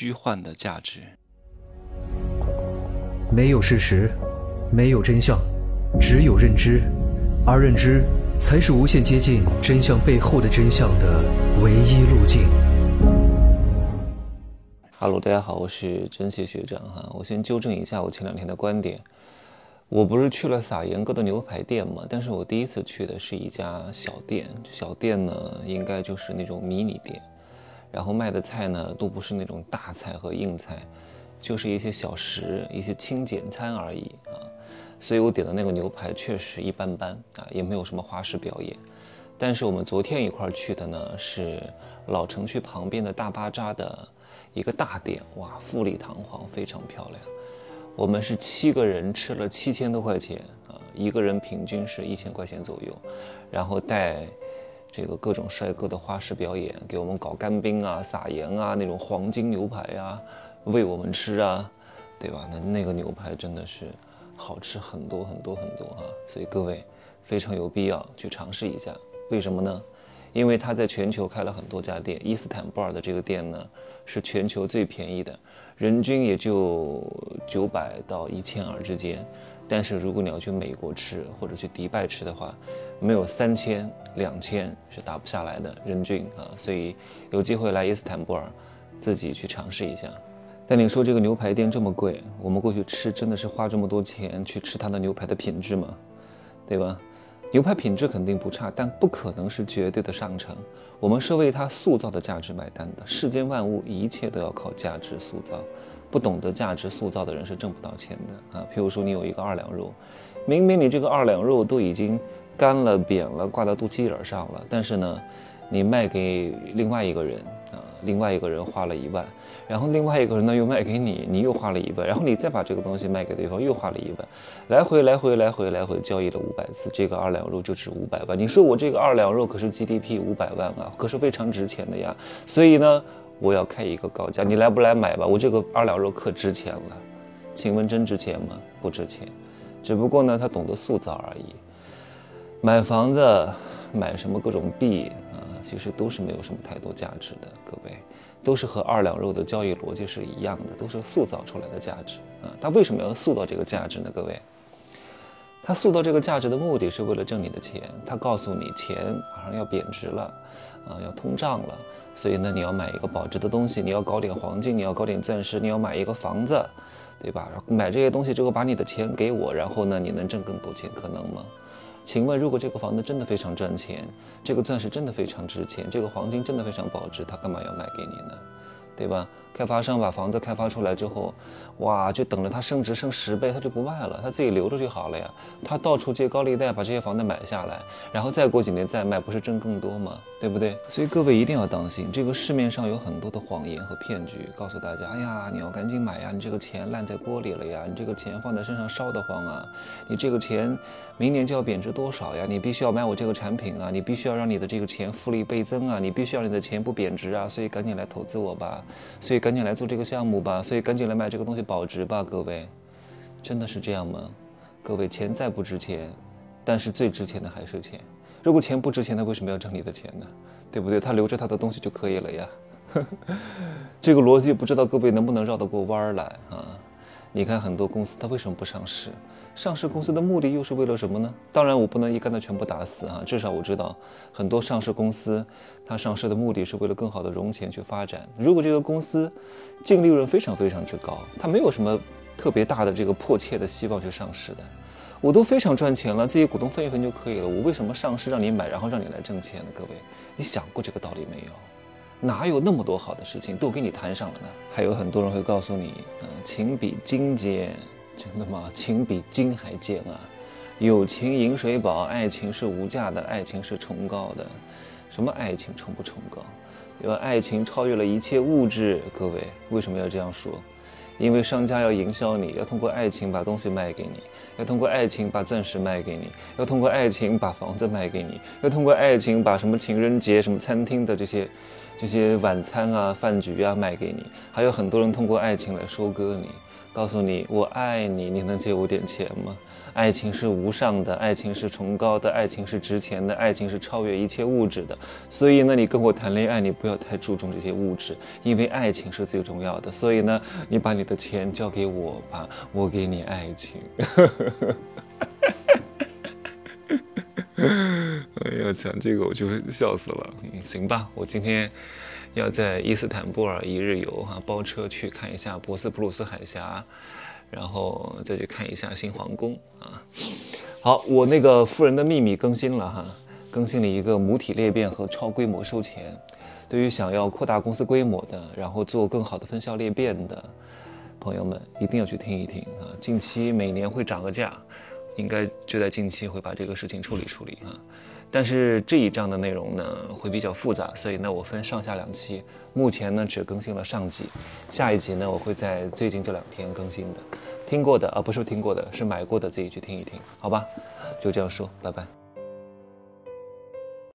虚幻的价值。没有事实，没有真相，只有认知，而认知才是无限接近真相背后的真相的唯一路径。Hello，大家好，我是真谢学长哈。我先纠正一下我前两天的观点，我不是去了撒盐哥的牛排店嘛？但是我第一次去的是一家小店，小店呢应该就是那种迷你店，然后卖的菜呢都不是那种大菜和硬菜，就是一些小食、一些轻简餐而已啊。所以我点的那个牛排确实一般般啊，也没有什么花式表演。但是我们昨天一块儿去的呢是老城区旁边的大巴扎的。一个大店哇，富丽堂皇，非常漂亮。我们是七个人吃了七千多块钱啊，一个人平均是一千块钱左右。然后带这个各种帅哥的花式表演，给我们搞干冰啊、撒盐啊，那种黄金牛排啊，喂我们吃啊，对吧？那那个牛排真的是好吃很多很多很多啊，所以各位非常有必要去尝试一下。为什么呢？因为他在全球开了很多家店，伊斯坦布尔的这个店呢是全球最便宜的，人均也就九百到一千二之间。但是如果你要去美国吃或者去迪拜吃的话，没有三千、两千是打不下来的人均啊。所以有机会来伊斯坦布尔，自己去尝试一下。但你说这个牛排店这么贵，我们过去吃真的是花这么多钱去吃它的牛排的品质吗？对吧？牛排品质肯定不差，但不可能是绝对的上乘。我们是为它塑造的价值买单的。世间万物，一切都要靠价值塑造。不懂得价值塑造的人是挣不到钱的啊！譬如说，你有一个二两肉，明明你这个二两肉都已经干了、扁了，挂到肚脐眼上了，但是呢，你卖给另外一个人啊。另外一个人花了一万，然后另外一个人呢又卖给你，你又花了一万，然后你再把这个东西卖给对方，又花了一万，来回来回来回来回交易了五百次，这个二两肉就值五百万。你说我这个二两肉可是 GDP 五百万啊，可是非常值钱的呀。所以呢，我要开一个高价，你来不来买吧？我这个二两肉可值钱了，请问真值钱吗？不值钱，只不过呢他懂得塑造而已。买房子，买什么各种币。其实都是没有什么太多价值的，各位，都是和二两肉的交易逻辑是一样的，都是塑造出来的价值啊。他为什么要塑造这个价值呢？各位，他塑造这个价值的目的是为了挣你的钱。他告诉你，钱马上要贬值了，啊，要通胀了，所以呢，你要买一个保值的东西，你要搞点黄金，你要搞点钻石，你要买一个房子，对吧？买这些东西之后，把你的钱给我，然后呢，你能挣更多钱，可能吗？请问，如果这个房子真的非常赚钱，这个钻石真的非常值钱，这个黄金真的非常保值，他干嘛要卖给你呢？对吧？开发商把房子开发出来之后，哇，就等着它升值升十倍，他就不卖了，他自己留着就好了呀。他到处借高利贷把这些房子买下来，然后再过几年再卖，不是挣更多吗？对不对？所以各位一定要当心，这个市面上有很多的谎言和骗局，告诉大家，哎呀，你要赶紧买呀，你这个钱烂在锅里了呀，你这个钱放在身上烧得慌啊，你这个钱明年就要贬值多少呀？你必须要买我这个产品啊，你必须要让你的这个钱复利倍增啊，你必须要你的钱不贬值啊，所以赶紧来投资我吧。所以赶紧来做这个项目吧，所以赶紧来买这个东西保值吧，各位，真的是这样吗？各位，钱再不值钱，但是最值钱的还是钱。如果钱不值钱，他为什么要挣你的钱呢？对不对？他留着他的东西就可以了呀。这个逻辑不知道各位能不能绕得过弯儿来啊？你看很多公司，它为什么不上市？上市公司的目的又是为了什么呢？当然，我不能一竿子全部打死啊。至少我知道，很多上市公司，它上市的目的是为了更好的融钱去发展。如果这个公司净利润非常非常之高，它没有什么特别大的这个迫切的希望去上市的，我都非常赚钱了，自己股东分一分就可以了。我为什么上市让你买，然后让你来挣钱呢？各位，你想过这个道理没有？哪有那么多好的事情都给你谈上了呢？还有很多人会告诉你，情比金坚，真的吗？情比金还坚啊！友情饮水饱，爱情是无价的，爱情是崇高的。什么爱情崇不崇高？因为爱情超越了一切物质。各位为什么要这样说？因为商家要营销你，要通过爱情把东西卖给你，要通过爱情把钻石卖给你，要通过爱情把房子卖给你，要通过爱情把什么情人节、什么餐厅的这些。这些晚餐啊、饭局啊卖给你，还有很多人通过爱情来收割你，告诉你我爱你，你能借我点钱吗？爱情是无上的，爱情是崇高的，爱情是值钱的，爱情是超越一切物质的。所以呢，你跟我谈恋爱，你不要太注重这些物质，因为爱情是最重要的。所以呢，你把你的钱交给我吧，我给你爱情。哎呀，讲这个我就笑死了。嗯，行吧，我今天要在伊斯坦布尔一日游哈，包车去看一下博斯普鲁斯海峡，然后再去看一下新皇宫啊。好，我那个富人的秘密更新了哈，更新了一个母体裂变和超规模收钱。对于想要扩大公司规模的，然后做更好的分销裂变的朋友们，一定要去听一听啊。近期每年会涨个价。应该就在近期会把这个事情处理处理啊，但是这一章的内容呢会比较复杂，所以呢我分上下两期，目前呢只更新了上集，下一集呢我会在最近这两天更新的，听过的啊不是听过的，是买过的自己去听一听，好吧，就这样说，拜拜。